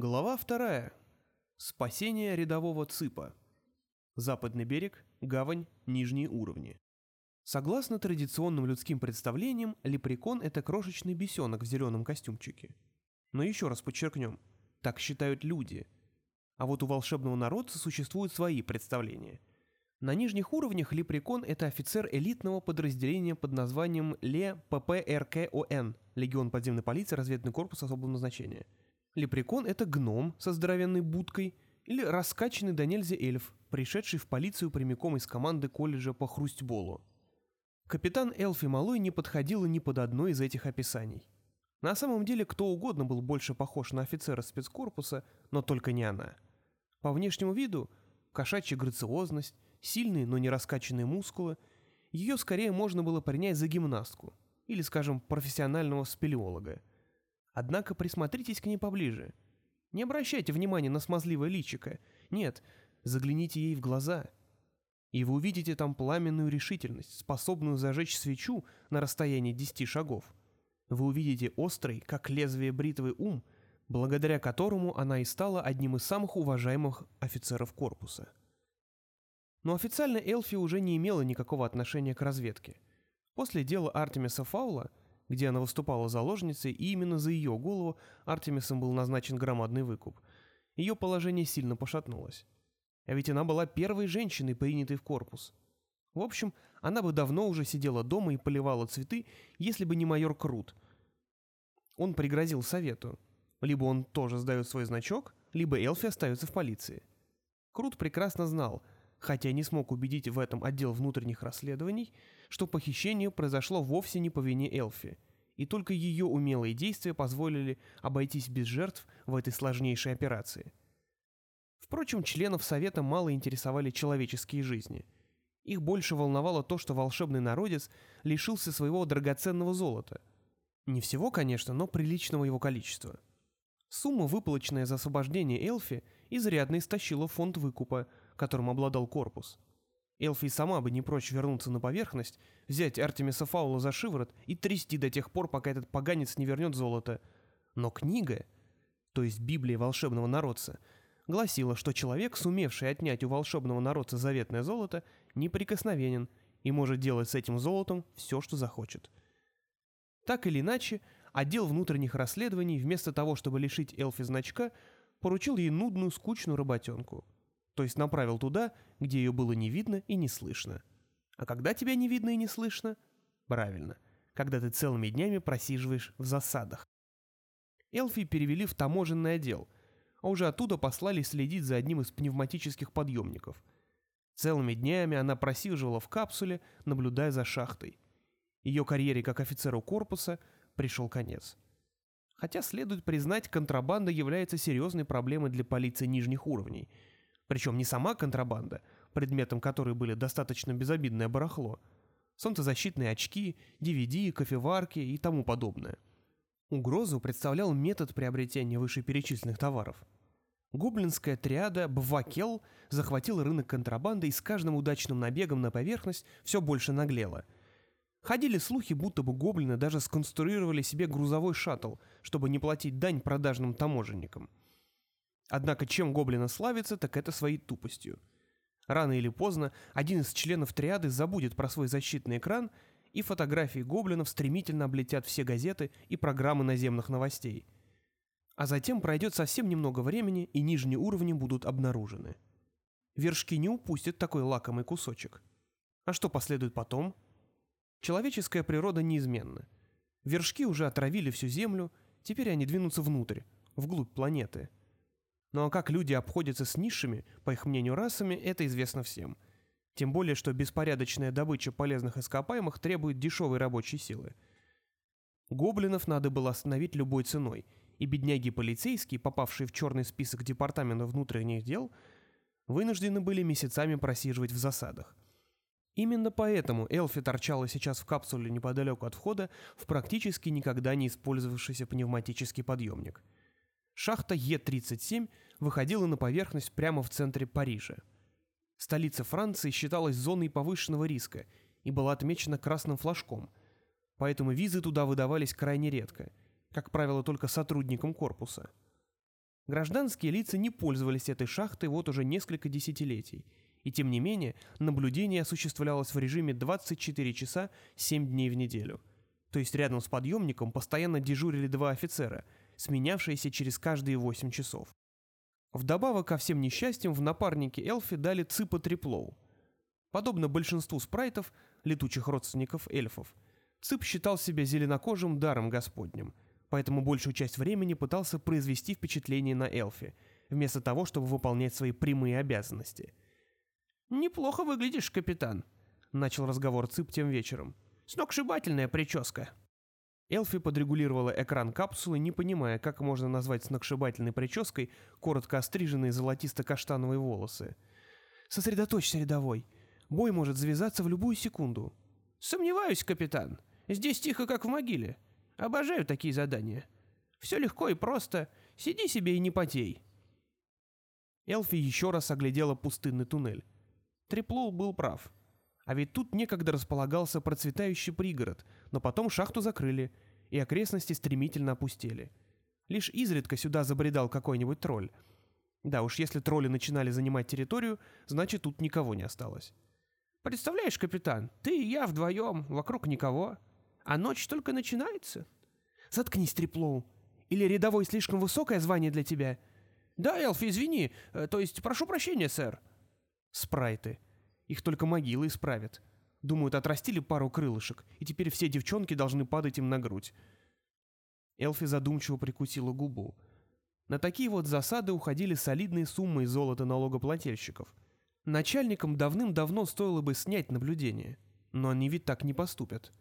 Глава вторая. Спасение рядового ЦИПа. Западный берег, гавань, нижние уровни. Согласно традиционным людским представлениям, лепрекон – это крошечный бесенок в зеленом костюмчике. Но еще раз подчеркнем, так считают люди. А вот у волшебного народца существуют свои представления. На нижних уровнях лепрекон – это офицер элитного подразделения под названием Ле ППРКОН – Легион подземной полиции, разведный корпус особого назначения – Лепрекон — это гном со здоровенной будкой или раскачанный до нельзя эльф, пришедший в полицию прямиком из команды колледжа по хрустьболу. Капитан Элфи Малой не подходила ни под одно из этих описаний. На самом деле кто угодно был больше похож на офицера спецкорпуса, но только не она. По внешнему виду – кошачья грациозность, сильные, но не раскачанные мускулы – ее скорее можно было принять за гимнастку или, скажем, профессионального спелеолога. Однако присмотритесь к ней поближе. Не обращайте внимания на смазливое личико. Нет, загляните ей в глаза. И вы увидите там пламенную решительность, способную зажечь свечу на расстоянии десяти шагов. Вы увидите острый, как лезвие бритвы ум, благодаря которому она и стала одним из самых уважаемых офицеров корпуса. Но официально Элфи уже не имела никакого отношения к разведке. После дела Артемиса Фаула – где она выступала заложницей, и именно за ее голову Артемисом был назначен громадный выкуп. Ее положение сильно пошатнулось. А ведь она была первой женщиной, принятой в корпус. В общем, она бы давно уже сидела дома и поливала цветы, если бы не майор Крут. Он пригрозил совету. Либо он тоже сдает свой значок, либо Элфи остается в полиции. Крут прекрасно знал, хотя не смог убедить в этом отдел внутренних расследований, что похищение произошло вовсе не по вине Элфи, и только ее умелые действия позволили обойтись без жертв в этой сложнейшей операции. Впрочем, членов Совета мало интересовали человеческие жизни. Их больше волновало то, что волшебный народец лишился своего драгоценного золота. Не всего, конечно, но приличного его количества. Сумма, выплаченная за освобождение Элфи, изрядно истощила фонд выкупа, которым обладал корпус – Элфи сама бы не прочь вернуться на поверхность, взять Артемиса Фаула за шиворот и трясти до тех пор, пока этот поганец не вернет золото. Но книга, то есть Библия волшебного народца, гласила, что человек, сумевший отнять у волшебного народца заветное золото, неприкосновенен и может делать с этим золотом все, что захочет. Так или иначе, отдел внутренних расследований, вместо того, чтобы лишить Элфи значка, поручил ей нудную, скучную работенку — то есть направил туда, где ее было не видно и не слышно. А когда тебя не видно и не слышно? Правильно, когда ты целыми днями просиживаешь в засадах. Элфи перевели в таможенный отдел, а уже оттуда послали следить за одним из пневматических подъемников. Целыми днями она просиживала в капсуле, наблюдая за шахтой. Ее карьере как офицеру корпуса пришел конец. Хотя, следует признать, контрабанда является серьезной проблемой для полиции нижних уровней – причем не сама контрабанда, предметом которой были достаточно безобидное барахло, солнцезащитные очки, DVD, кофеварки и тому подобное. Угрозу представлял метод приобретения вышеперечисленных товаров. Гоблинская триада Бвакел захватила рынок контрабанды и с каждым удачным набегом на поверхность все больше наглела. Ходили слухи, будто бы гоблины даже сконструировали себе грузовой шаттл, чтобы не платить дань продажным таможенникам. Однако чем гоблина славится, так это своей тупостью. Рано или поздно один из членов триады забудет про свой защитный экран, и фотографии гоблинов стремительно облетят все газеты и программы наземных новостей. А затем пройдет совсем немного времени, и нижние уровни будут обнаружены. Вершки не упустят такой лакомый кусочек. А что последует потом? Человеческая природа неизменна. Вершки уже отравили всю Землю, теперь они двинутся внутрь, вглубь планеты – ну а как люди обходятся с низшими, по их мнению, расами, это известно всем. Тем более, что беспорядочная добыча полезных ископаемых требует дешевой рабочей силы. Гоблинов надо было остановить любой ценой, и бедняги-полицейские, попавшие в черный список Департамента внутренних дел, вынуждены были месяцами просиживать в засадах. Именно поэтому Элфи торчала сейчас в капсуле неподалеку от входа в практически никогда не использовавшийся пневматический подъемник – Шахта Е-37 выходила на поверхность прямо в центре Парижа. Столица Франции считалась зоной повышенного риска и была отмечена красным флажком, поэтому визы туда выдавались крайне редко, как правило, только сотрудникам корпуса. Гражданские лица не пользовались этой шахтой вот уже несколько десятилетий, и тем не менее наблюдение осуществлялось в режиме 24 часа 7 дней в неделю. То есть рядом с подъемником постоянно дежурили два офицера, сменявшиеся через каждые 8 часов. Вдобавок ко всем несчастьям в напарнике Элфи дали Ципа Триплоу. Подобно большинству спрайтов, летучих родственников эльфов, Цып считал себя зеленокожим даром господним – поэтому большую часть времени пытался произвести впечатление на Элфи, вместо того, чтобы выполнять свои прямые обязанности. «Неплохо выглядишь, капитан», — начал разговор Цып тем вечером. «Сногсшибательная прическа». Элфи подрегулировала экран капсулы, не понимая, как можно назвать сногсшибательной прической коротко остриженные золотисто-каштановые волосы. «Сосредоточься, рядовой. Бой может завязаться в любую секунду». «Сомневаюсь, капитан. Здесь тихо, как в могиле. Обожаю такие задания. Все легко и просто. Сиди себе и не потей. Элфи еще раз оглядела пустынный туннель. Треплоу был прав. А ведь тут некогда располагался процветающий пригород, но потом шахту закрыли, и окрестности стремительно опустели. Лишь изредка сюда забредал какой-нибудь тролль. Да уж, если тролли начинали занимать территорию, значит тут никого не осталось. «Представляешь, капитан, ты и я вдвоем, вокруг никого. А ночь только начинается. Заткнись, Триплоу. Или рядовой слишком высокое звание для тебя? Да, Элфи, извини. Э, то есть, прошу прощения, сэр. Спрайты. Их только могилы исправят. Думают, отрастили пару крылышек, и теперь все девчонки должны падать им на грудь. Элфи задумчиво прикусила губу. На такие вот засады уходили солидные суммы золота налогоплательщиков. Начальникам давным-давно стоило бы снять наблюдение. Но они ведь так не поступят.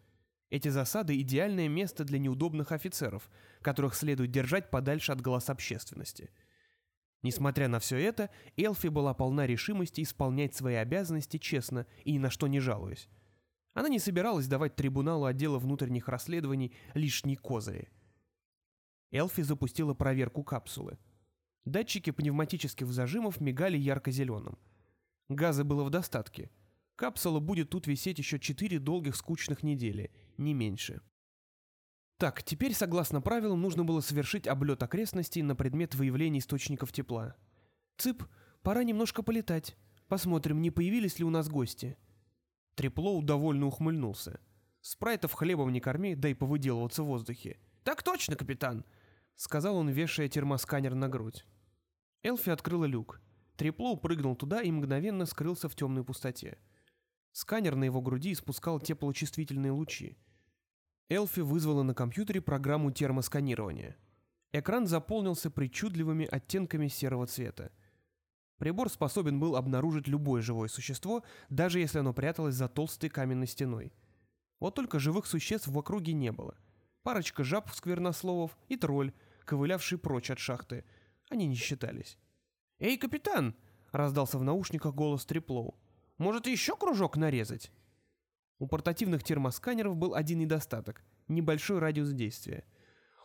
Эти засады – идеальное место для неудобных офицеров, которых следует держать подальше от глаз общественности. Несмотря на все это, Элфи была полна решимости исполнять свои обязанности честно и ни на что не жалуясь. Она не собиралась давать трибуналу отдела внутренних расследований лишние козыри. Элфи запустила проверку капсулы. Датчики пневматических зажимов мигали ярко-зеленым. Газа было в достатке. Капсула будет тут висеть еще четыре долгих скучных недели – не меньше. Так, теперь, согласно правилам, нужно было совершить облет окрестностей на предмет выявления источников тепла. Цып, пора немножко полетать. Посмотрим, не появились ли у нас гости. Треплоу довольно ухмыльнулся. Спрайтов хлебом не корми, дай повыделываться в воздухе. «Так точно, капитан!» — сказал он, вешая термосканер на грудь. Элфи открыла люк. Треплоу прыгнул туда и мгновенно скрылся в темной пустоте. Сканер на его груди испускал теплочувствительные лучи. Элфи вызвала на компьютере программу термосканирования. Экран заполнился причудливыми оттенками серого цвета. Прибор способен был обнаружить любое живое существо, даже если оно пряталось за толстой каменной стеной. Вот только живых существ в округе не было. Парочка жаб сквернословов и тролль, ковылявший прочь от шахты. Они не считались. «Эй, капитан!» — раздался в наушниках голос Триплоу. «Может, еще кружок нарезать?» У портативных термосканеров был один недостаток – небольшой радиус действия.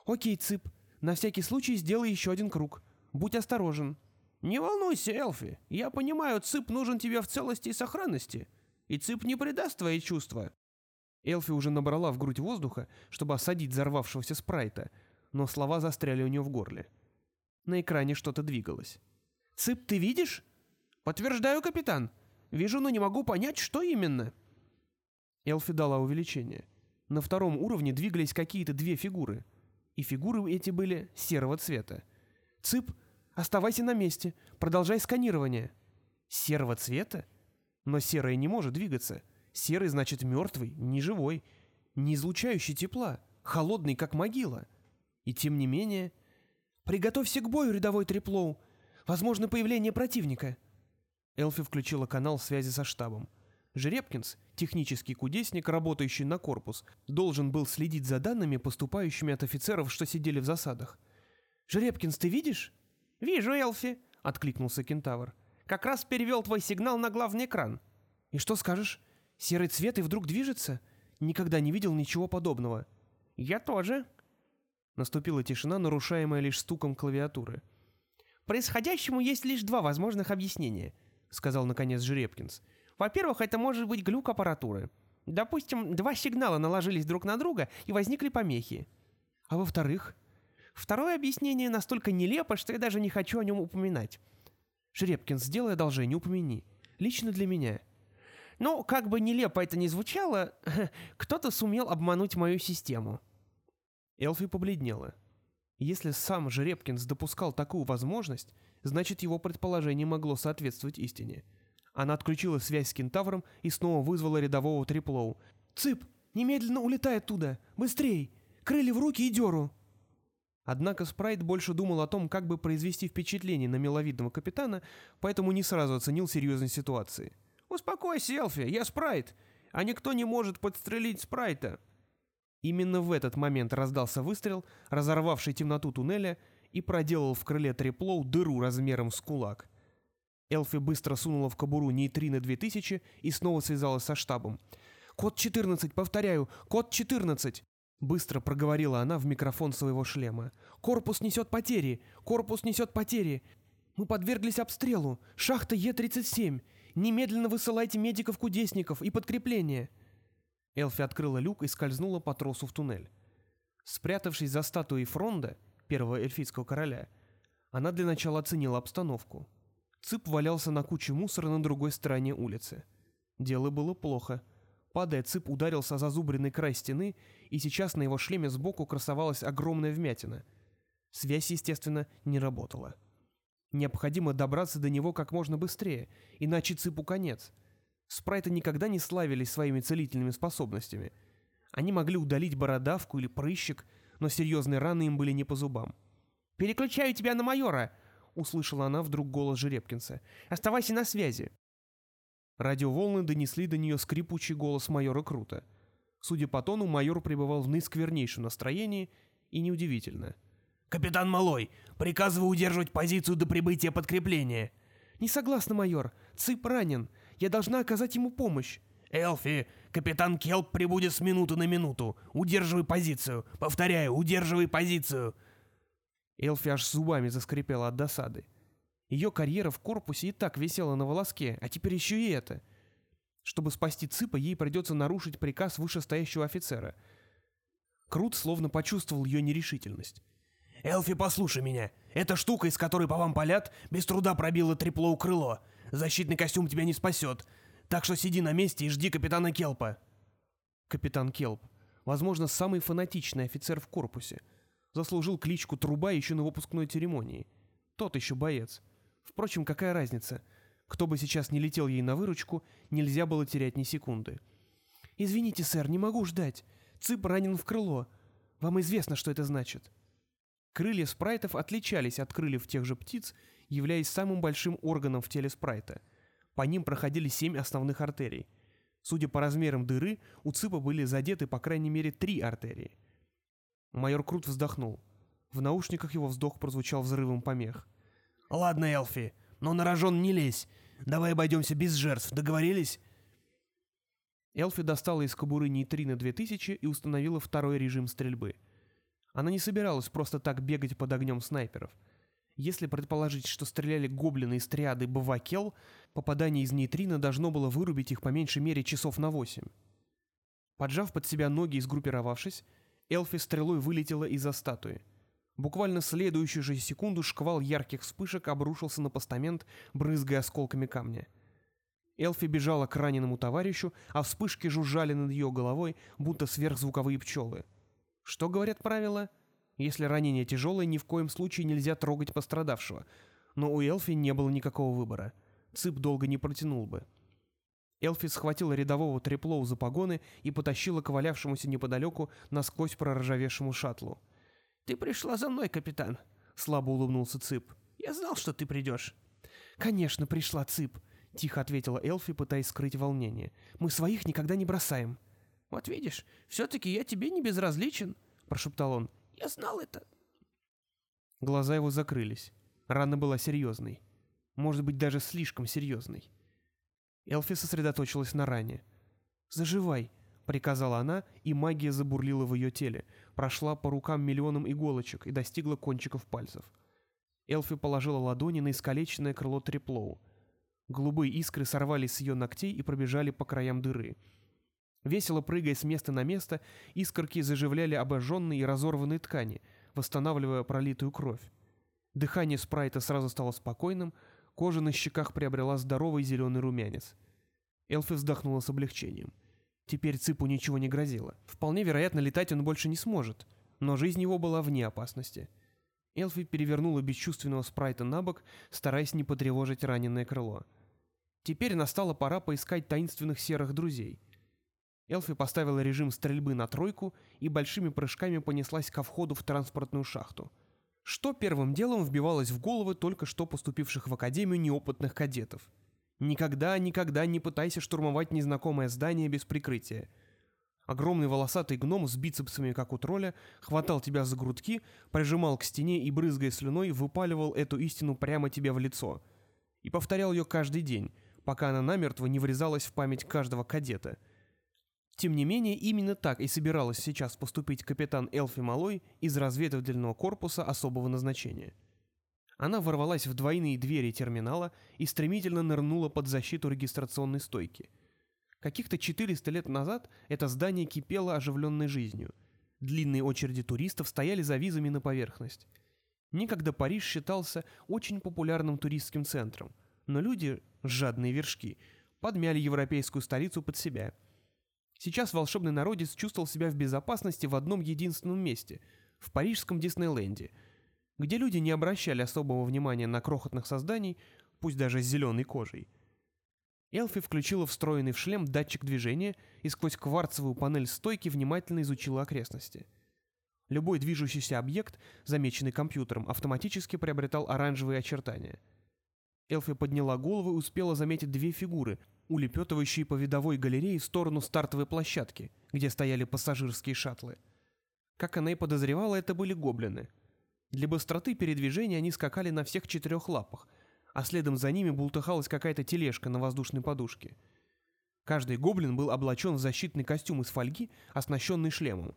«Окей, Цып, на всякий случай сделай еще один круг. Будь осторожен». «Не волнуйся, Элфи. Я понимаю, Цып нужен тебе в целости и сохранности. И Цып не предаст твои чувства». Элфи уже набрала в грудь воздуха, чтобы осадить взорвавшегося спрайта, но слова застряли у нее в горле. На экране что-то двигалось. «Цып, ты видишь?» «Подтверждаю, капитан. Вижу, но не могу понять, что именно». Элфи дала увеличение. На втором уровне двигались какие-то две фигуры. И фигуры эти были серого цвета. «Цып, оставайся на месте, продолжай сканирование». «Серого цвета? Но серое не может двигаться. Серый значит мертвый, неживой, не излучающий тепла, холодный, как могила. И тем не менее... «Приготовься к бою, рядовой Треплоу. Возможно появление противника». Элфи включила канал связи со штабом. Жеребкинс, технический кудесник, работающий на корпус, должен был следить за данными, поступающими от офицеров, что сидели в засадах. «Жеребкинс, ты видишь?» «Вижу, Элфи», — откликнулся кентавр. «Как раз перевел твой сигнал на главный экран». «И что скажешь? Серый цвет и вдруг движется? Никогда не видел ничего подобного». «Я тоже». Наступила тишина, нарушаемая лишь стуком клавиатуры. «Происходящему есть лишь два возможных объяснения», — сказал наконец Жеребкинс. Во-первых, это может быть глюк аппаратуры. Допустим, два сигнала наложились друг на друга и возникли помехи. А во-вторых? Второе объяснение настолько нелепо, что я даже не хочу о нем упоминать. Жеребкин, сделай одолжение, упомяни. Лично для меня. Ну, как бы нелепо это ни звучало, кто-то сумел обмануть мою систему. Элфи побледнела. Если сам Жеребкинс допускал такую возможность, значит его предположение могло соответствовать истине. Она отключила связь с кентавром и снова вызвала рядового Триплоу. «Цып, немедленно улетай оттуда! Быстрей! Крылья в руки и дёру!» Однако Спрайт больше думал о том, как бы произвести впечатление на миловидного капитана, поэтому не сразу оценил серьезность ситуации. «Успокойся, Элфи, я Спрайт, а никто не может подстрелить Спрайта!» Именно в этот момент раздался выстрел, разорвавший темноту туннеля, и проделал в крыле Триплоу дыру размером с кулак. Элфи быстро сунула в кобуру нейтрино 2000 и снова связалась со штабом. «Код 14, повторяю, код 14!» Быстро проговорила она в микрофон своего шлема. «Корпус несет потери! Корпус несет потери! Мы подверглись обстрелу! Шахта Е-37! Немедленно высылайте медиков-кудесников и подкрепление!» Элфи открыла люк и скользнула по тросу в туннель. Спрятавшись за статуей Фронда, первого эльфийского короля, она для начала оценила обстановку. Цып валялся на куче мусора на другой стороне улицы. Дело было плохо. Падая, Цып ударился о зазубренный край стены, и сейчас на его шлеме сбоку красовалась огромная вмятина. Связь, естественно, не работала. Необходимо добраться до него как можно быстрее, иначе Цыпу конец — Спрайты никогда не славились своими целительными способностями. Они могли удалить бородавку или прыщик, но серьезные раны им были не по зубам. «Переключаю тебя на майора!» — услышала она вдруг голос Жеребкинса. «Оставайся на связи!» Радиоволны донесли до нее скрипучий голос майора Крута. Судя по тону, майор пребывал в наисквернейшем настроении, и неудивительно. «Капитан Малой, приказываю удерживать позицию до прибытия подкрепления!» «Не согласна, майор. Цып ранен. Я должна оказать ему помощь. Элфи, капитан Келп прибудет с минуты на минуту. Удерживай позицию. Повторяю, удерживай позицию. Элфи аж зубами заскрипела от досады. Ее карьера в корпусе и так висела на волоске, а теперь еще и это. Чтобы спасти Цыпа, ей придется нарушить приказ вышестоящего офицера. Крут словно почувствовал ее нерешительность. «Элфи, послушай меня. Эта штука, из которой по вам палят, без труда пробила трепло крыло. Защитный костюм тебя не спасет. Так что сиди на месте и жди капитана Келпа». Капитан Келп. Возможно, самый фанатичный офицер в корпусе. Заслужил кличку Труба еще на выпускной церемонии. Тот еще боец. Впрочем, какая разница? Кто бы сейчас не летел ей на выручку, нельзя было терять ни секунды. «Извините, сэр, не могу ждать. Цып ранен в крыло. Вам известно, что это значит». Крылья спрайтов отличались от крыльев тех же птиц являясь самым большим органом в теле спрайта. По ним проходили семь основных артерий. Судя по размерам дыры, у Ципа были задеты по крайней мере три артерии. Майор Крут вздохнул. В наушниках его вздох прозвучал взрывом помех. «Ладно, Элфи, но на рожон не лезь. Давай обойдемся без жертв, договорились?» Элфи достала из кобуры нейтрино 2000 и установила второй режим стрельбы. Она не собиралась просто так бегать под огнем снайперов — если предположить, что стреляли гоблины из триады Бавакел, попадание из нейтрина должно было вырубить их по меньшей мере часов на восемь. Поджав под себя ноги и сгруппировавшись, Элфи стрелой вылетела из-за статуи. Буквально следующую же секунду шквал ярких вспышек обрушился на постамент, брызгая осколками камня. Элфи бежала к раненому товарищу, а вспышки жужжали над ее головой, будто сверхзвуковые пчелы. Что говорят правила? — если ранение тяжелое, ни в коем случае нельзя трогать пострадавшего. Но у Элфи не было никакого выбора. Цып долго не протянул бы. Элфи схватила рядового треплоу за погоны и потащила к валявшемуся неподалеку насквозь проржавевшему шаттлу. «Ты пришла за мной, капитан», — слабо улыбнулся Цып. «Я знал, что ты придешь». «Конечно, пришла, Цып», — тихо ответила Элфи, пытаясь скрыть волнение. «Мы своих никогда не бросаем». «Вот видишь, все-таки я тебе не безразличен», — прошептал он. Я знал это. Глаза его закрылись. Рана была серьезной. Может быть, даже слишком серьезной. Элфи сосредоточилась на ране. «Заживай», — приказала она, и магия забурлила в ее теле, прошла по рукам миллионам иголочек и достигла кончиков пальцев. Элфи положила ладони на искалеченное крыло треплоу. Голубые искры сорвались с ее ногтей и пробежали по краям дыры — Весело прыгая с места на место, искорки заживляли обожженные и разорванные ткани, восстанавливая пролитую кровь. Дыхание спрайта сразу стало спокойным, кожа на щеках приобрела здоровый зеленый румянец. Элфи вздохнула с облегчением. Теперь Ципу ничего не грозило. Вполне вероятно, летать он больше не сможет, но жизнь его была вне опасности. Элфи перевернула бесчувственного спрайта на бок, стараясь не потревожить раненое крыло. Теперь настала пора поискать таинственных серых друзей. Элфи поставила режим стрельбы на тройку и большими прыжками понеслась ко входу в транспортную шахту. Что первым делом вбивалось в головы только что поступивших в академию неопытных кадетов? Никогда, никогда не пытайся штурмовать незнакомое здание без прикрытия – Огромный волосатый гном с бицепсами, как у тролля, хватал тебя за грудки, прижимал к стене и, брызгая слюной, выпаливал эту истину прямо тебе в лицо. И повторял ее каждый день, пока она намертво не врезалась в память каждого кадета. Тем не менее, именно так и собиралась сейчас поступить капитан Элфи Малой из разведывательного корпуса особого назначения. Она ворвалась в двойные двери терминала и стремительно нырнула под защиту регистрационной стойки – Каких-то 400 лет назад это здание кипело оживленной жизнью. Длинные очереди туристов стояли за визами на поверхность. Никогда Париж считался очень популярным туристским центром, но люди, жадные вершки, подмяли европейскую столицу под себя. Сейчас волшебный народец чувствовал себя в безопасности в одном единственном месте – в парижском Диснейленде, где люди не обращали особого внимания на крохотных созданий, пусть даже с зеленой кожей – Элфи включила встроенный в шлем датчик движения и сквозь кварцевую панель стойки внимательно изучила окрестности. Любой движущийся объект, замеченный компьютером, автоматически приобретал оранжевые очертания. Элфи подняла голову и успела заметить две фигуры, улепетывающие по видовой галерее в сторону стартовой площадки, где стояли пассажирские шаттлы. Как она и подозревала, это были гоблины. Для быстроты передвижения они скакали на всех четырех лапах – а следом за ними бултыхалась какая-то тележка на воздушной подушке. Каждый гоблин был облачен в защитный костюм из фольги, оснащенный шлемом.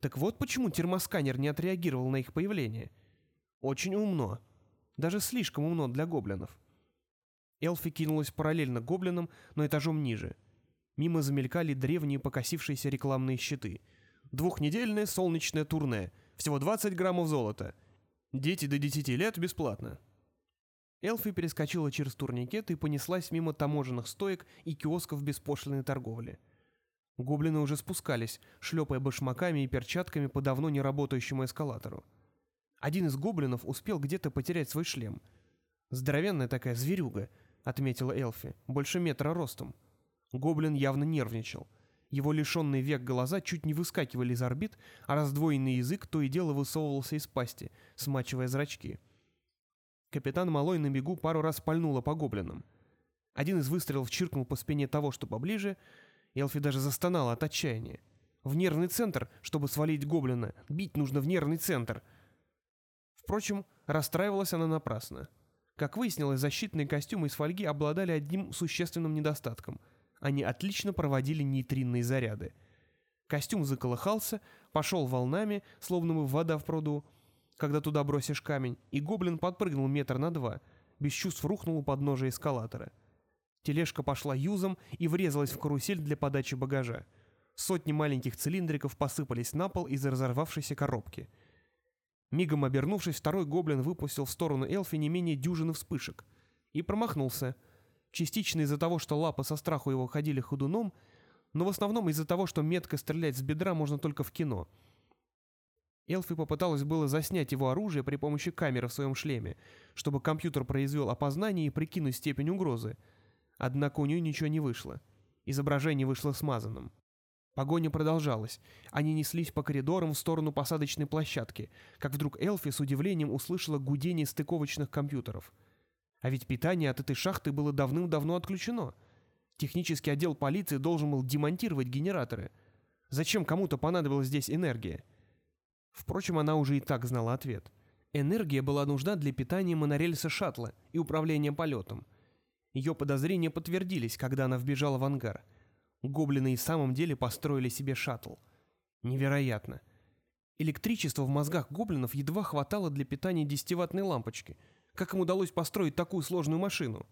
Так вот почему термосканер не отреагировал на их появление. Очень умно. Даже слишком умно для гоблинов. Элфи кинулась параллельно гоблинам, но этажом ниже. Мимо замелькали древние покосившиеся рекламные щиты. Двухнедельное солнечное турне. Всего 20 граммов золота. Дети до 10 лет бесплатно. Элфи перескочила через турникет и понеслась мимо таможенных стоек и киосков беспошлиной торговли. Гоблины уже спускались, шлепая башмаками и перчатками по давно не работающему эскалатору. Один из гоблинов успел где-то потерять свой шлем. «Здоровенная такая зверюга», — отметила Элфи, — «больше метра ростом». Гоблин явно нервничал. Его лишенные век глаза чуть не выскакивали из орбит, а раздвоенный язык то и дело высовывался из пасти, смачивая зрачки. Капитан Малой на бегу пару раз пальнула по гоблинам. Один из выстрелов чиркнул по спине того, что поближе, Элфи даже застонала от отчаяния. В нервный центр, чтобы свалить гоблина. Бить нужно в нервный центр. Впрочем, расстраивалась она напрасно. Как выяснилось, защитные костюмы из фольги обладали одним существенным недостатком. Они отлично проводили нейтринные заряды. Костюм заколыхался, пошел волнами, словно бы вода в пруду, когда туда бросишь камень, и гоблин подпрыгнул метр на два, без чувств рухнул у подножия эскалатора. Тележка пошла юзом и врезалась в карусель для подачи багажа. Сотни маленьких цилиндриков посыпались на пол из разорвавшейся коробки. Мигом обернувшись, второй гоблин выпустил в сторону Элфи не менее дюжины вспышек. И промахнулся. Частично из-за того, что лапы со страху его ходили ходуном, но в основном из-за того, что метко стрелять с бедра можно только в кино — Элфи попыталась было заснять его оружие при помощи камеры в своем шлеме, чтобы компьютер произвел опознание и прикинуть степень угрозы. Однако у нее ничего не вышло. Изображение вышло смазанным. Погоня продолжалась. Они неслись по коридорам в сторону посадочной площадки, как вдруг Элфи с удивлением услышала гудение стыковочных компьютеров. А ведь питание от этой шахты было давным-давно отключено. Технический отдел полиции должен был демонтировать генераторы. Зачем кому-то понадобилась здесь энергия? Впрочем, она уже и так знала ответ. Энергия была нужна для питания монорельса шаттла и управления полетом. Ее подозрения подтвердились, когда она вбежала в ангар. Гоблины и в самом деле построили себе шаттл. Невероятно. Электричества в мозгах гоблинов едва хватало для питания десятиваттной лампочки. Как им удалось построить такую сложную машину?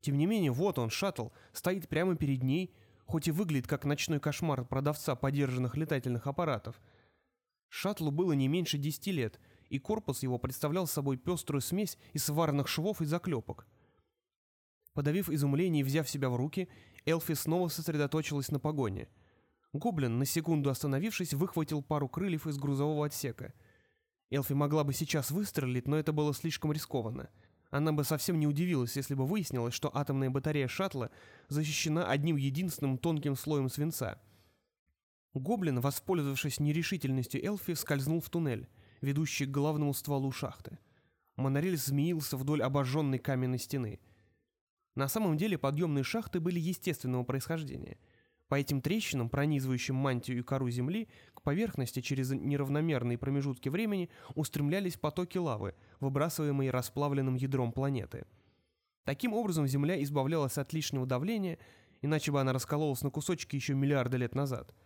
Тем не менее, вот он, шаттл, стоит прямо перед ней, хоть и выглядит как ночной кошмар продавца подержанных летательных аппаратов – Шаттлу было не меньше десяти лет, и корпус его представлял собой пеструю смесь из сварных швов и заклепок. Подавив изумление и взяв себя в руки, Элфи снова сосредоточилась на погоне. Гоблин, на секунду остановившись, выхватил пару крыльев из грузового отсека. Элфи могла бы сейчас выстрелить, но это было слишком рискованно. Она бы совсем не удивилась, если бы выяснилось, что атомная батарея шаттла защищена одним единственным тонким слоем свинца. Гоблин, воспользовавшись нерешительностью Элфи, скользнул в туннель, ведущий к главному стволу шахты. Монорельс змеился вдоль обожженной каменной стены. На самом деле подъемные шахты были естественного происхождения. По этим трещинам, пронизывающим мантию и кору Земли, к поверхности через неравномерные промежутки времени устремлялись потоки лавы, выбрасываемые расплавленным ядром планеты. Таким образом, Земля избавлялась от лишнего давления, иначе бы она раскололась на кусочки еще миллиарды лет назад –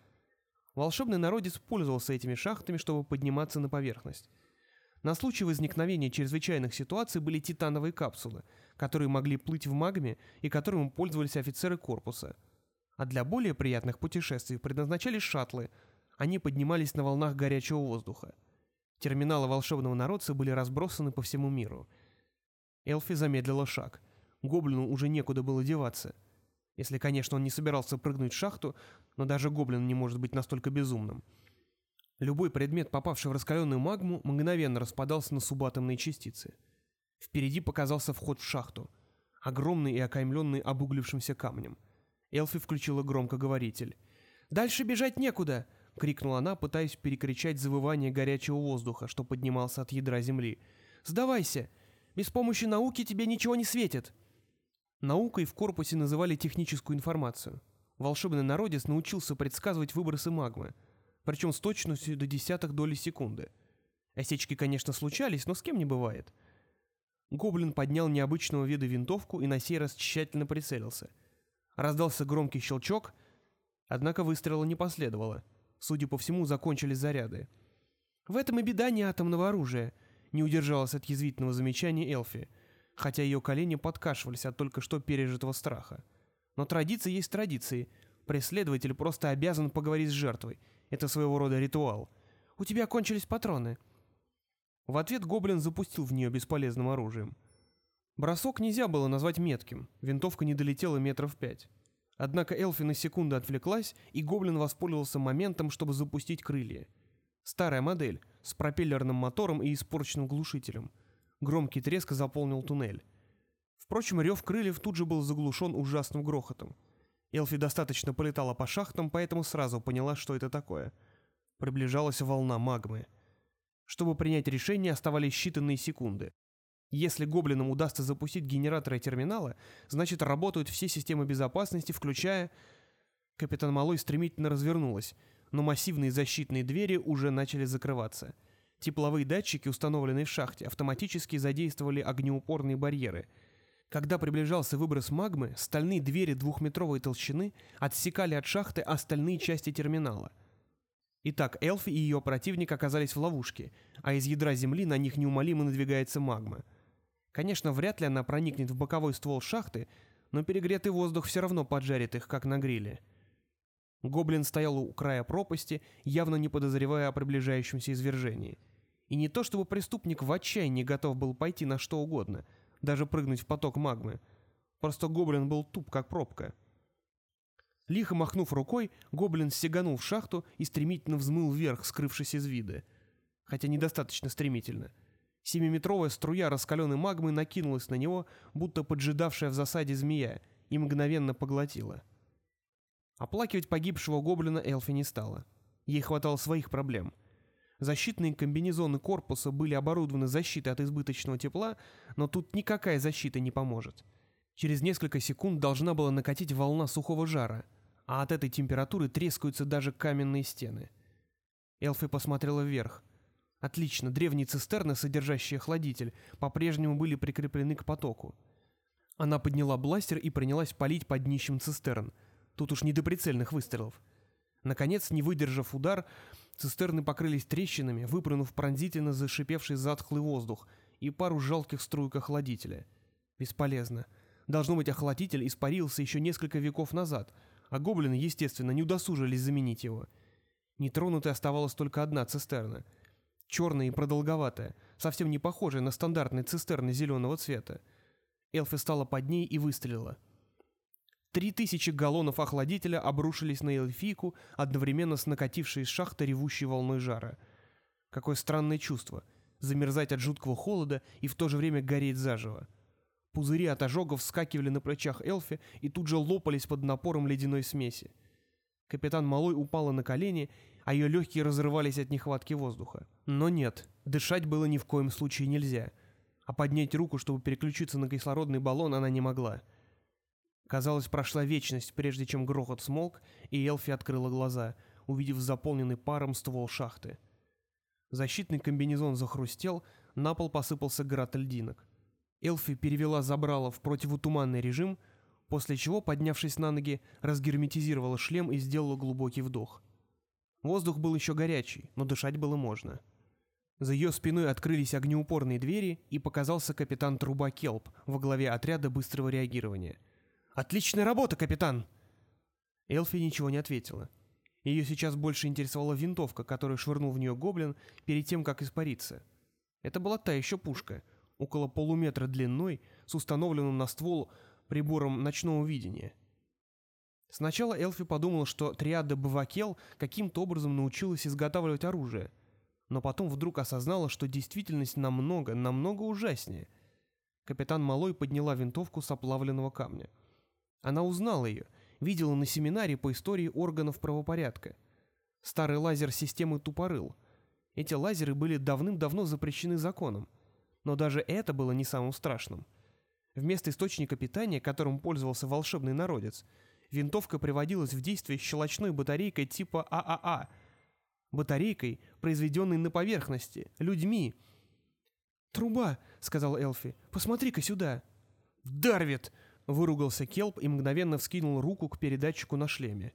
Волшебный народец пользовался этими шахтами, чтобы подниматься на поверхность. На случай возникновения чрезвычайных ситуаций были титановые капсулы, которые могли плыть в магме и которыми пользовались офицеры корпуса. А для более приятных путешествий предназначались шаттлы. Они поднимались на волнах горячего воздуха. Терминалы волшебного народца были разбросаны по всему миру. Элфи замедлила шаг. Гоблину уже некуда было деваться. Если, конечно, он не собирался прыгнуть в шахту, но даже гоблин не может быть настолько безумным. Любой предмет, попавший в раскаленную магму, мгновенно распадался на субатомные частицы. Впереди показался вход в шахту, огромный и окаймленный обуглившимся камнем. Элфи включила громкоговоритель. «Дальше бежать некуда!» — крикнула она, пытаясь перекричать завывание горячего воздуха, что поднимался от ядра земли. «Сдавайся! Без помощи науки тебе ничего не светит!» Наукой в корпусе называли техническую информацию. Волшебный народец научился предсказывать выбросы магмы, причем с точностью до десятых доли секунды. Осечки, конечно, случались, но с кем не бывает. Гоблин поднял необычного вида винтовку и на сей раз тщательно прицелился. Раздался громкий щелчок, однако выстрела не последовало. Судя по всему, закончились заряды. «В этом и беда не атомного оружия», — не удержалась от язвительного замечания Элфи — хотя ее колени подкашивались от только что пережитого страха. Но традиции есть традиции. Преследователь просто обязан поговорить с жертвой. Это своего рода ритуал. «У тебя кончились патроны». В ответ гоблин запустил в нее бесполезным оружием. Бросок нельзя было назвать метким, винтовка не долетела метров пять. Однако Элфи на секунду отвлеклась, и гоблин воспользовался моментом, чтобы запустить крылья. Старая модель, с пропеллерным мотором и испорченным глушителем – Громкий треск заполнил туннель. Впрочем, рев крыльев тут же был заглушен ужасным грохотом. Элфи достаточно полетала по шахтам, поэтому сразу поняла, что это такое. Приближалась волна магмы. Чтобы принять решение, оставались считанные секунды. Если гоблинам удастся запустить генераторы терминала, значит работают все системы безопасности, включая... Капитан Малой стремительно развернулась, но массивные защитные двери уже начали закрываться — Тепловые датчики, установленные в шахте, автоматически задействовали огнеупорные барьеры. Когда приближался выброс магмы, стальные двери двухметровой толщины отсекали от шахты остальные части терминала. Итак, Элфи и ее противник оказались в ловушке, а из ядра Земли на них неумолимо надвигается магма. Конечно, вряд ли она проникнет в боковой ствол шахты, но перегретый воздух все равно поджарит их, как на гриле. Гоблин стоял у края пропасти, явно не подозревая о приближающемся извержении. И не то чтобы преступник в отчаянии готов был пойти на что угодно, даже прыгнуть в поток магмы. Просто гоблин был туп, как пробка. Лихо махнув рукой, гоблин сиганул в шахту и стремительно взмыл вверх, скрывшись из вида. Хотя недостаточно стремительно. Семиметровая струя раскаленной магмы накинулась на него, будто поджидавшая в засаде змея, и мгновенно поглотила. Оплакивать погибшего гоблина Элфи не стала. Ей хватало своих проблем — Защитные комбинезоны корпуса были оборудованы защитой от избыточного тепла, но тут никакая защита не поможет. Через несколько секунд должна была накатить волна сухого жара, а от этой температуры трескаются даже каменные стены. Элфи посмотрела вверх. Отлично, древние цистерны, содержащие охладитель, по-прежнему были прикреплены к потоку. Она подняла бластер и принялась палить под днищем цистерн. Тут уж не до прицельных выстрелов. Наконец, не выдержав удар, Цистерны покрылись трещинами, выпрыгнув пронзительно зашипевший затхлый воздух и пару жалких струйк охладителя. Бесполезно. Должно быть, охладитель испарился еще несколько веков назад, а гоблины, естественно, не удосужились заменить его. Нетронутой оставалась только одна цистерна. Черная и продолговатая, совсем не похожая на стандартные цистерны зеленого цвета. Элфи стала под ней и выстрелила. Три тысячи галлонов охладителя обрушились на эльфийку, одновременно с накатившей из шахты ревущей волной жара. Какое странное чувство — замерзать от жуткого холода и в то же время гореть заживо. Пузыри от ожогов вскакивали на плечах Элфи и тут же лопались под напором ледяной смеси. Капитан Малой упала на колени, а ее легкие разрывались от нехватки воздуха. Но нет, дышать было ни в коем случае нельзя. А поднять руку, чтобы переключиться на кислородный баллон, она не могла. Казалось, прошла вечность, прежде чем грохот смолк, и Элфи открыла глаза, увидев заполненный паром ствол шахты. Защитный комбинезон захрустел, на пол посыпался град льдинок. Элфи перевела забрала в противотуманный режим, после чего, поднявшись на ноги, разгерметизировала шлем и сделала глубокий вдох. Воздух был еще горячий, но дышать было можно. За ее спиной открылись огнеупорные двери, и показался капитан Труба Келп во главе отряда быстрого реагирования. «Отличная работа, капитан!» Элфи ничего не ответила. Ее сейчас больше интересовала винтовка, которую швырнул в нее гоблин перед тем, как испариться. Это была та еще пушка, около полуметра длиной, с установленным на ствол прибором ночного видения. Сначала Элфи подумал, что триада Бавакел каким-то образом научилась изготавливать оружие, но потом вдруг осознала, что действительность намного, намного ужаснее. Капитан Малой подняла винтовку с оплавленного камня. Она узнала ее, видела на семинаре по истории органов правопорядка. Старый лазер системы Тупорыл. Эти лазеры были давным-давно запрещены законом. Но даже это было не самым страшным. Вместо источника питания, которым пользовался волшебный народец, винтовка приводилась в действие щелочной батарейкой типа ААА. Батарейкой, произведенной на поверхности, людьми. «Труба», — сказал Элфи, — «посмотри-ка сюда». «Дарвит!» — выругался Келп и мгновенно вскинул руку к передатчику на шлеме.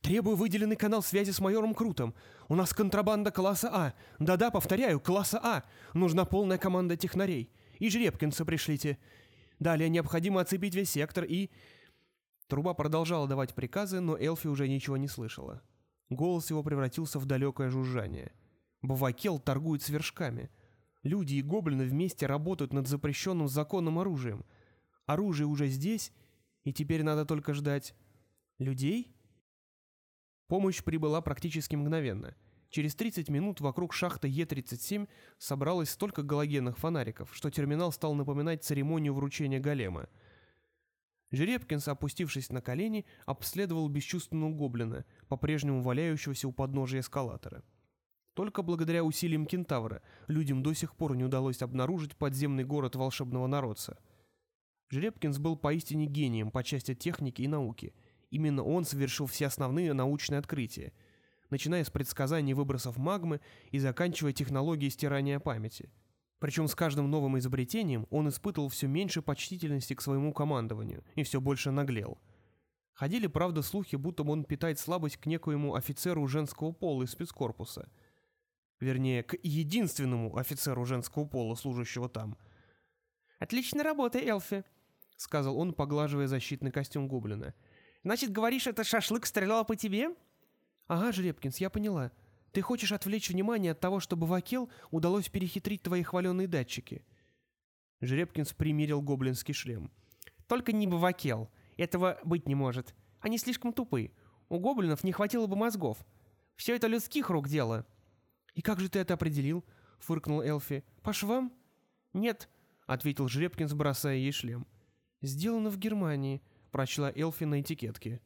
Требую выделенный канал связи с майором Крутом. У нас контрабанда класса А. Да-да, повторяю, класса А. Нужна полная команда технарей. И Жеребкинса пришлите. Далее необходимо оцепить весь сектор и...» Труба продолжала давать приказы, но Элфи уже ничего не слышала. Голос его превратился в далекое жужжание. Бавакел торгует с вершками. Люди и гоблины вместе работают над запрещенным законным оружием. Оружие уже здесь, и теперь надо только ждать... людей? Помощь прибыла практически мгновенно. Через 30 минут вокруг шахты Е-37 собралось столько галогенных фонариков, что терминал стал напоминать церемонию вручения голема. Жеребкинс, опустившись на колени, обследовал бесчувственного гоблина, по-прежнему валяющегося у подножия эскалатора. Только благодаря усилиям кентавра людям до сих пор не удалось обнаружить подземный город волшебного народца. Жеребкинс был поистине гением по части техники и науки – Именно он совершил все основные научные открытия, начиная с предсказаний выбросов магмы и заканчивая технологией стирания памяти. Причем с каждым новым изобретением он испытывал все меньше почтительности к своему командованию и все больше наглел. Ходили, правда, слухи, будто он питает слабость к некоему офицеру женского пола из спецкорпуса. Вернее, к единственному офицеру женского пола, служащего там. «Отличная работа, Элфи», — сказал он, поглаживая защитный костюм гоблина — Значит, говоришь, это шашлык стрелял по тебе?» «Ага, Жеребкинс, я поняла. Ты хочешь отвлечь внимание от того, чтобы Вакел удалось перехитрить твои хваленые датчики?» Жеребкинс примерил гоблинский шлем. «Только не Бавакел. Этого быть не может. Они слишком тупы. У гоблинов не хватило бы мозгов. Все это людских рук дело». «И как же ты это определил?» — фыркнул Элфи. «По швам?» «Нет», — ответил Жеребкинс, бросая ей шлем. «Сделано в Германии», — прочла Элфи на этикетке.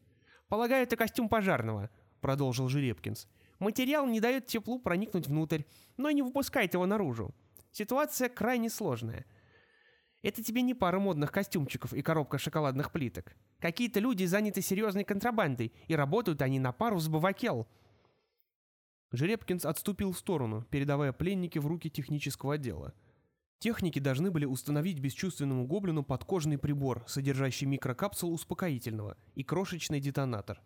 «Полагаю, это костюм пожарного», — продолжил Жеребкинс. «Материал не дает теплу проникнуть внутрь, но и не выпускает его наружу. Ситуация крайне сложная. Это тебе не пара модных костюмчиков и коробка шоколадных плиток. Какие-то люди заняты серьезной контрабандой, и работают они на пару с Бавакел». Жеребкинс отступил в сторону, передавая пленники в руки технического отдела. Техники должны были установить бесчувственному гоблину подкожный прибор, содержащий микрокапсулу успокоительного и крошечный детонатор.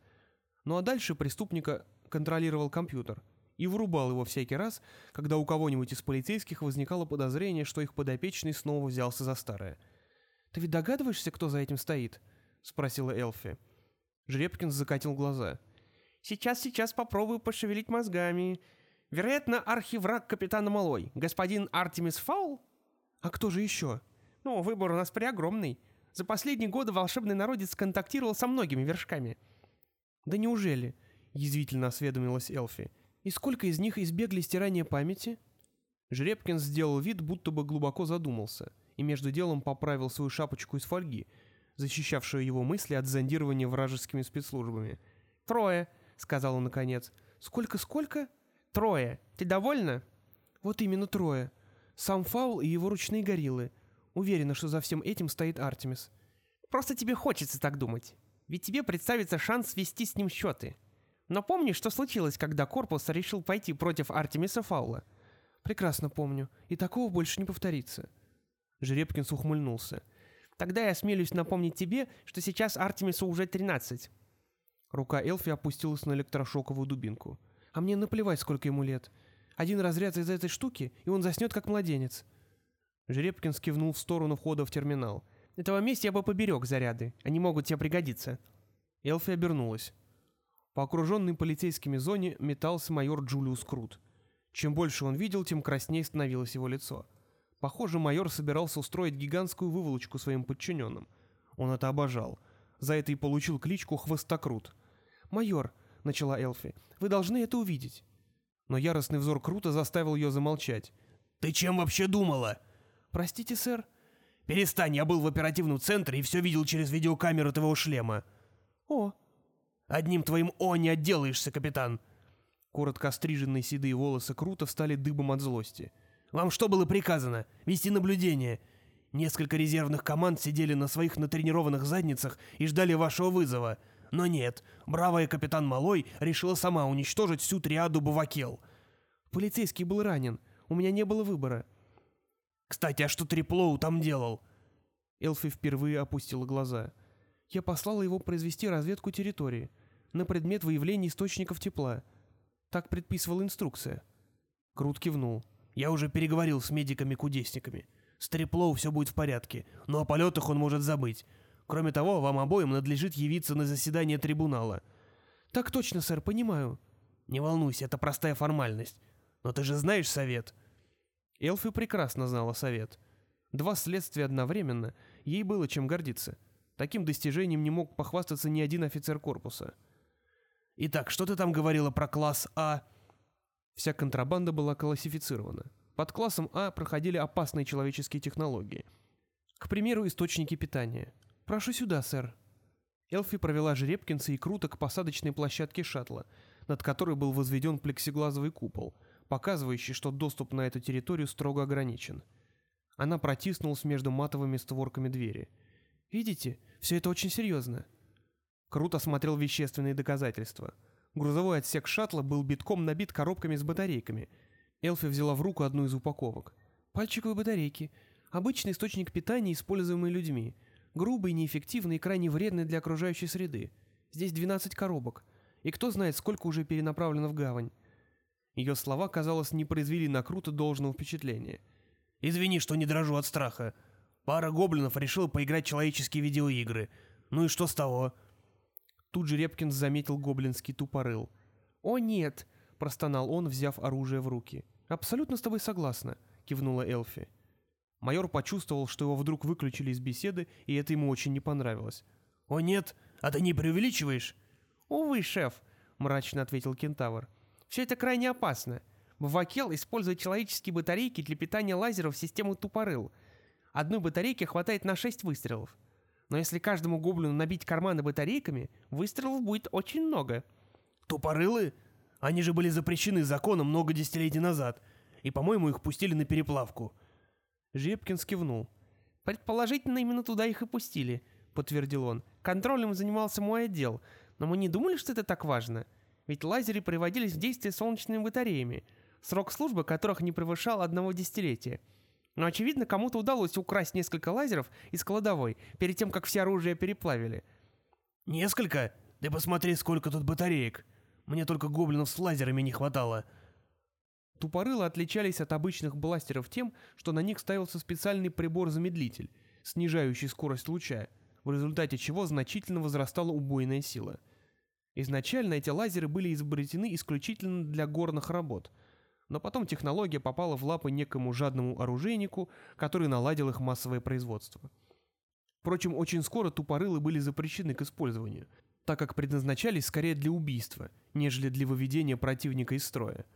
Ну а дальше преступника контролировал компьютер и вырубал его всякий раз, когда у кого-нибудь из полицейских возникало подозрение, что их подопечный снова взялся за старое. «Ты ведь догадываешься, кто за этим стоит?» — спросила Элфи. Жеребкинс закатил глаза. Сейчас, сейчас попробую пошевелить мозгами. Вероятно, архивраг капитана Малой, господин Артемис Фаул? А кто же еще? Ну, выбор у нас преогромный. За последние годы волшебный народец контактировал со многими вершками. Да неужели? Язвительно осведомилась Элфи. И сколько из них избегли стирания памяти? Жребкин сделал вид, будто бы глубоко задумался, и между делом поправил свою шапочку из фольги, защищавшую его мысли от зондирования вражескими спецслужбами. «Трое», — сказал он наконец. «Сколько-сколько?» «Трое. Ты довольна?» «Вот именно трое. Сам Фаул и его ручные гориллы. Уверена, что за всем этим стоит Артемис». «Просто тебе хочется так думать. Ведь тебе представится шанс свести с ним счеты. Но помнишь, что случилось, когда корпус решил пойти против Артемиса Фаула?» «Прекрасно помню. И такого больше не повторится». Жеребкинс ухмыльнулся. «Тогда я осмелюсь напомнить тебе, что сейчас Артемису уже 13». Рука Элфи опустилась на электрошоковую дубинку. «А мне наплевать, сколько ему лет. Один разряд из этой штуки, и он заснет, как младенец». Жеребкин скивнул в сторону входа в терминал. «Этого места я бы поберег заряды. Они могут тебе пригодиться». Элфи обернулась. По окруженной полицейскими зоне метался майор Джулиус Крут. Чем больше он видел, тем краснее становилось его лицо. Похоже, майор собирался устроить гигантскую выволочку своим подчиненным. Он это обожал. За это и получил кличку «Хвостокрут». «Майор», — начала Элфи, — «вы должны это увидеть». Но яростный взор Крута заставил ее замолчать. «Ты чем вообще думала?» «Простите, сэр?» «Перестань, я был в оперативном центре и все видел через видеокамеру твоего шлема». «О». «Одним твоим «о» не отделаешься, капитан». Коротко остриженные седые волосы Крута встали дыбом от злости. «Вам что было приказано? Вести наблюдение?» Несколько резервных команд сидели на своих натренированных задницах и ждали вашего вызова. Но нет, бравая капитан Малой решила сама уничтожить всю триаду Бувакел. Полицейский был ранен. У меня не было выбора. Кстати, а что Триплоу там делал? Элфи впервые опустила глаза. Я послала его произвести разведку территории на предмет выявления источников тепла. Так предписывала инструкция. Крут кивнул. Я уже переговорил с медиками-кудесниками. С Триплоу все будет в порядке, но о полетах он может забыть. Кроме того, вам обоим надлежит явиться на заседание трибунала». «Так точно, сэр, понимаю». «Не волнуйся, это простая формальность. Но ты же знаешь совет». Элфи прекрасно знала совет. Два следствия одновременно, ей было чем гордиться. Таким достижением не мог похвастаться ни один офицер корпуса. «Итак, что ты там говорила про класс А?» Вся контрабанда была классифицирована. Под классом А проходили опасные человеческие технологии. К примеру, источники питания. «Прошу сюда, сэр». Элфи провела Жеребкинса и Круто к посадочной площадке шаттла, над которой был возведен плексиглазовый купол, показывающий, что доступ на эту территорию строго ограничен. Она протиснулась между матовыми створками двери. «Видите, все это очень серьезно». Круто осмотрел вещественные доказательства. Грузовой отсек шаттла был битком набит коробками с батарейками – Элфи взяла в руку одну из упаковок. «Пальчиковые батарейки. Обычный источник питания, используемый людьми. Грубый, неэффективный и крайне вредный для окружающей среды. Здесь 12 коробок. И кто знает, сколько уже перенаправлено в гавань». Ее слова, казалось, не произвели на Круто должного впечатления. «Извини, что не дрожу от страха. Пара гоблинов решила поиграть человеческие видеоигры. Ну и что с того?» Тут же Репкинс заметил гоблинский тупорыл. «О нет!» — простонал он, взяв оружие в руки. «Абсолютно с тобой согласна», — кивнула Элфи. Майор почувствовал, что его вдруг выключили из беседы, и это ему очень не понравилось. «О нет, а ты не преувеличиваешь?» «Увы, шеф», — мрачно ответил кентавр. «Все это крайне опасно. Бавакел использует человеческие батарейки для питания лазеров в систему тупорыл. Одной батарейки хватает на шесть выстрелов. Но если каждому гоблину набить карманы батарейками, выстрелов будет очень много». «Тупорылы? Они же были запрещены законом много десятилетий назад, и, по-моему, их пустили на переплавку». Жепкин скивнул. «Предположительно, именно туда их и пустили», — подтвердил он. «Контролем занимался мой отдел, но мы не думали, что это так важно. Ведь лазеры приводились в действие солнечными батареями, срок службы которых не превышал одного десятилетия. Но, очевидно, кому-то удалось украсть несколько лазеров из кладовой перед тем, как все оружие переплавили». «Несколько? Ты посмотри, сколько тут батареек!» Мне только гоблинов с лазерами не хватало. Тупорылы отличались от обычных бластеров тем, что на них ставился специальный прибор-замедлитель, снижающий скорость луча, в результате чего значительно возрастала убойная сила. Изначально эти лазеры были изобретены исключительно для горных работ, но потом технология попала в лапы некому жадному оружейнику, который наладил их массовое производство. Впрочем, очень скоро тупорылы были запрещены к использованию, так как предназначались скорее для убийства, нежели для выведения противника из строя.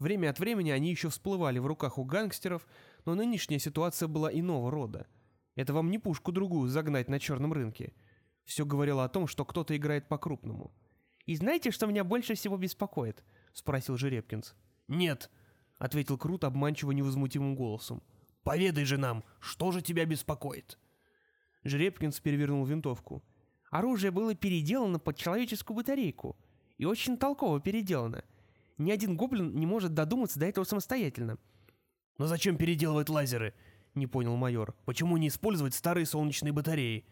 Время от времени они еще всплывали в руках у гангстеров, но нынешняя ситуация была иного рода. Это вам не пушку-другую загнать на черном рынке. Все говорило о том, что кто-то играет по-крупному. «И знаете, что меня больше всего беспокоит?» — спросил Жеребкинс. «Нет», — ответил Крут обманчиво невозмутимым голосом. «Поведай же нам, что же тебя беспокоит?» Жеребкинс перевернул винтовку. «Оружие было переделано под человеческую батарейку. И очень толково переделано. Ни один гоблин не может додуматься до этого самостоятельно. «Но зачем переделывать лазеры?» — не понял майор. «Почему не использовать старые солнечные батареи?»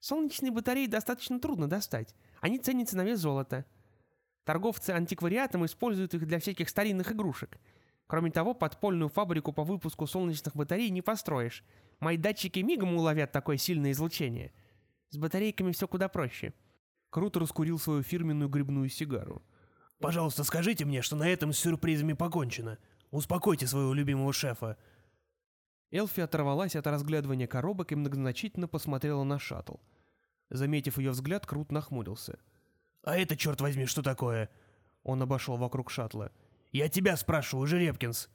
«Солнечные батареи достаточно трудно достать. Они ценятся на вес золота. Торговцы антиквариатом используют их для всяких старинных игрушек. Кроме того, подпольную фабрику по выпуску солнечных батарей не построишь. Мои датчики мигом уловят такое сильное излучение. С батарейками все куда проще». Круто раскурил свою фирменную грибную сигару. Пожалуйста, скажите мне, что на этом с сюрпризами покончено. Успокойте своего любимого шефа». Элфи оторвалась от разглядывания коробок и многозначительно посмотрела на шаттл. Заметив ее взгляд, Крут нахмурился. «А это, черт возьми, что такое?» Он обошел вокруг шаттла. «Я тебя спрашиваю, Жеребкинс!»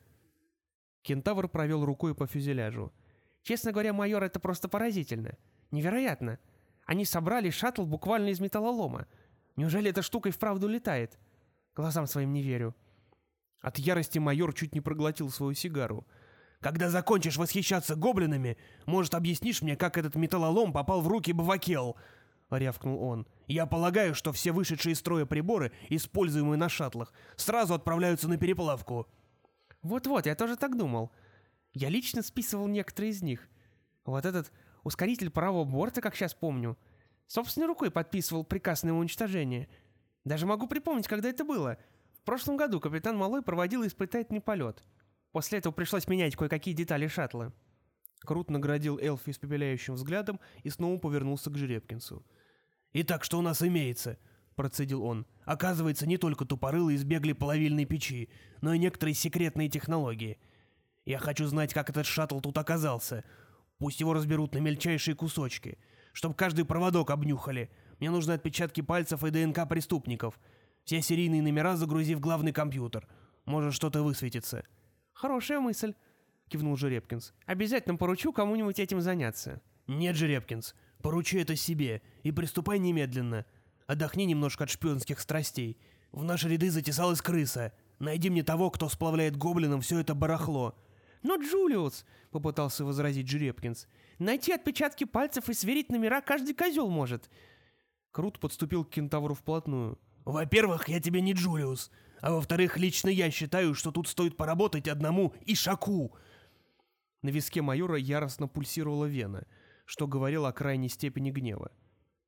Кентавр провел рукой по фюзеляжу. «Честно говоря, майор, это просто поразительно. Невероятно. Они собрали шаттл буквально из металлолома. Неужели эта штука и вправду летает? Глазам своим не верю. От ярости майор чуть не проглотил свою сигару. «Когда закончишь восхищаться гоблинами, может, объяснишь мне, как этот металлолом попал в руки Бавакел?» — рявкнул он. «Я полагаю, что все вышедшие из строя приборы, используемые на шаттлах, сразу отправляются на переплавку». «Вот-вот, я тоже так думал. Я лично списывал некоторые из них. Вот этот ускоритель правого борта, как сейчас помню. Собственной рукой подписывал приказ на его уничтожение — даже могу припомнить, когда это было. В прошлом году капитан Малой проводил испытательный полет. После этого пришлось менять кое-какие детали шаттла. Крут наградил Элфи испепеляющим взглядом и снова повернулся к Жеребкинсу. «Итак, что у нас имеется?» — процедил он. «Оказывается, не только тупорылы избегли половильной печи, но и некоторые секретные технологии. Я хочу знать, как этот шаттл тут оказался. Пусть его разберут на мельчайшие кусочки, чтобы каждый проводок обнюхали, мне нужны отпечатки пальцев и ДНК преступников. Все серийные номера загрузи в главный компьютер. Может, что-то высветится». «Хорошая мысль», — кивнул Жеребкинс. «Обязательно поручу кому-нибудь этим заняться». «Нет, Жеребкинс, поручи это себе и приступай немедленно. Отдохни немножко от шпионских страстей. В наши ряды затесалась крыса. Найди мне того, кто сплавляет гоблинам все это барахло». «Но, Джулиус», — попытался возразить Жеребкинс, — «найти отпечатки пальцев и сверить номера каждый козел может. Крут подступил к кентавру вплотную. «Во-первых, я тебе не Джулиус, а во-вторых, лично я считаю, что тут стоит поработать одному Ишаку». На виске майора яростно пульсировала вена, что говорило о крайней степени гнева.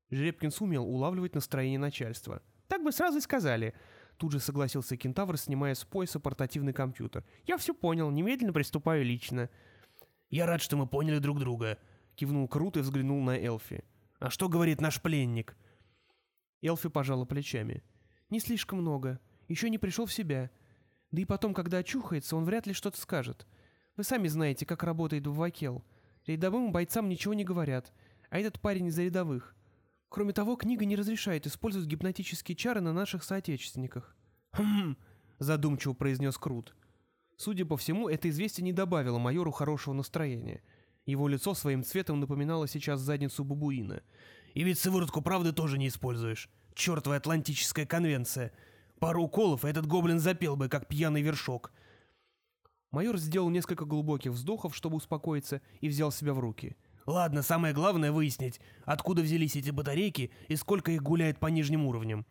Жеребкин сумел улавливать настроение начальства. «Так бы сразу и сказали», Тут же согласился кентавр, снимая с пояса портативный компьютер. «Я все понял, немедленно приступаю лично». «Я рад, что мы поняли друг друга», — кивнул Крут и взглянул на Элфи. «А что говорит наш пленник?» Элфи пожала плечами. «Не слишком много. Еще не пришел в себя. Да и потом, когда очухается, он вряд ли что-то скажет. Вы сами знаете, как работает Вакел. Рядовым бойцам ничего не говорят, а этот парень из рядовых. Кроме того, книга не разрешает использовать гипнотические чары на наших соотечественниках». «Хм...» — задумчиво произнес Крут. Судя по всему, это известие не добавило майору хорошего настроения. Его лицо своим цветом напоминало сейчас задницу бабуина — и ведь сыворотку правды тоже не используешь. Чертова Атлантическая конвенция. Пару уколов, и этот гоблин запел бы, как пьяный вершок. Майор сделал несколько глубоких вздохов, чтобы успокоиться, и взял себя в руки. Ладно, самое главное выяснить, откуда взялись эти батарейки и сколько их гуляет по нижним уровням.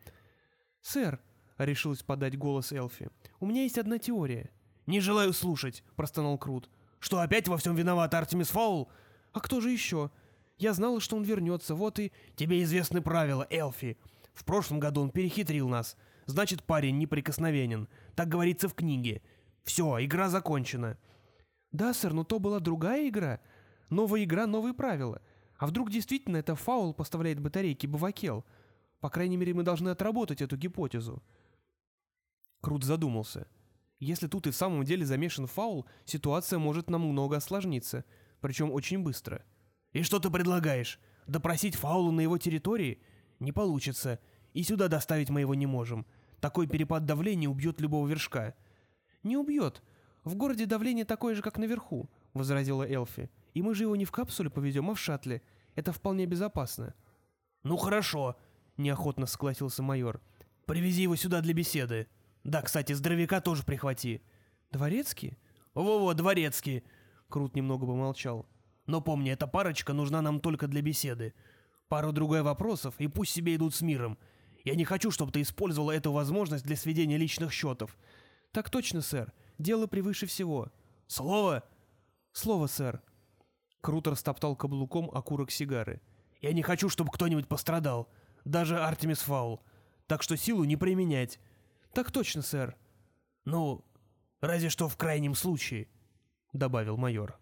«Сэр», — решилась подать голос Элфи, — «у меня есть одна теория». «Не желаю слушать», — простонал Крут. «Что, опять во всем виноват Артемис Фаул?» «А кто же еще? Я знала, что он вернется, вот и... Тебе известны правила, Элфи. В прошлом году он перехитрил нас. Значит, парень неприкосновенен. Так говорится в книге. Все, игра закончена. Да, сэр, но то была другая игра. Новая игра, новые правила. А вдруг действительно это фаул поставляет батарейки Бавакел? По крайней мере, мы должны отработать эту гипотезу. Крут задумался. Если тут и в самом деле замешан фаул, ситуация может намного осложниться, причем очень быстро. «И что ты предлагаешь? Допросить фаула на его территории? Не получится. И сюда доставить мы его не можем. Такой перепад давления убьет любого вершка». «Не убьет. В городе давление такое же, как наверху», — возразила Элфи. «И мы же его не в капсуле повезем, а в шаттле. Это вполне безопасно». «Ну хорошо», — неохотно согласился майор. «Привези его сюда для беседы. Да, кстати, здоровяка тоже прихвати». «Дворецкий?» «Во-во, дворецкий!» Крут немного помолчал. «Но помни, эта парочка нужна нам только для беседы. Пару-другой вопросов, и пусть себе идут с миром. Я не хочу, чтобы ты использовала эту возможность для сведения личных счетов». «Так точно, сэр. Дело превыше всего». «Слово?» «Слово, сэр». Крут растоптал каблуком окурок сигары. «Я не хочу, чтобы кто-нибудь пострадал. Даже Артемис Фаул. Так что силу не применять». «Так точно, сэр». «Ну, разве что в крайнем случае», — добавил майор.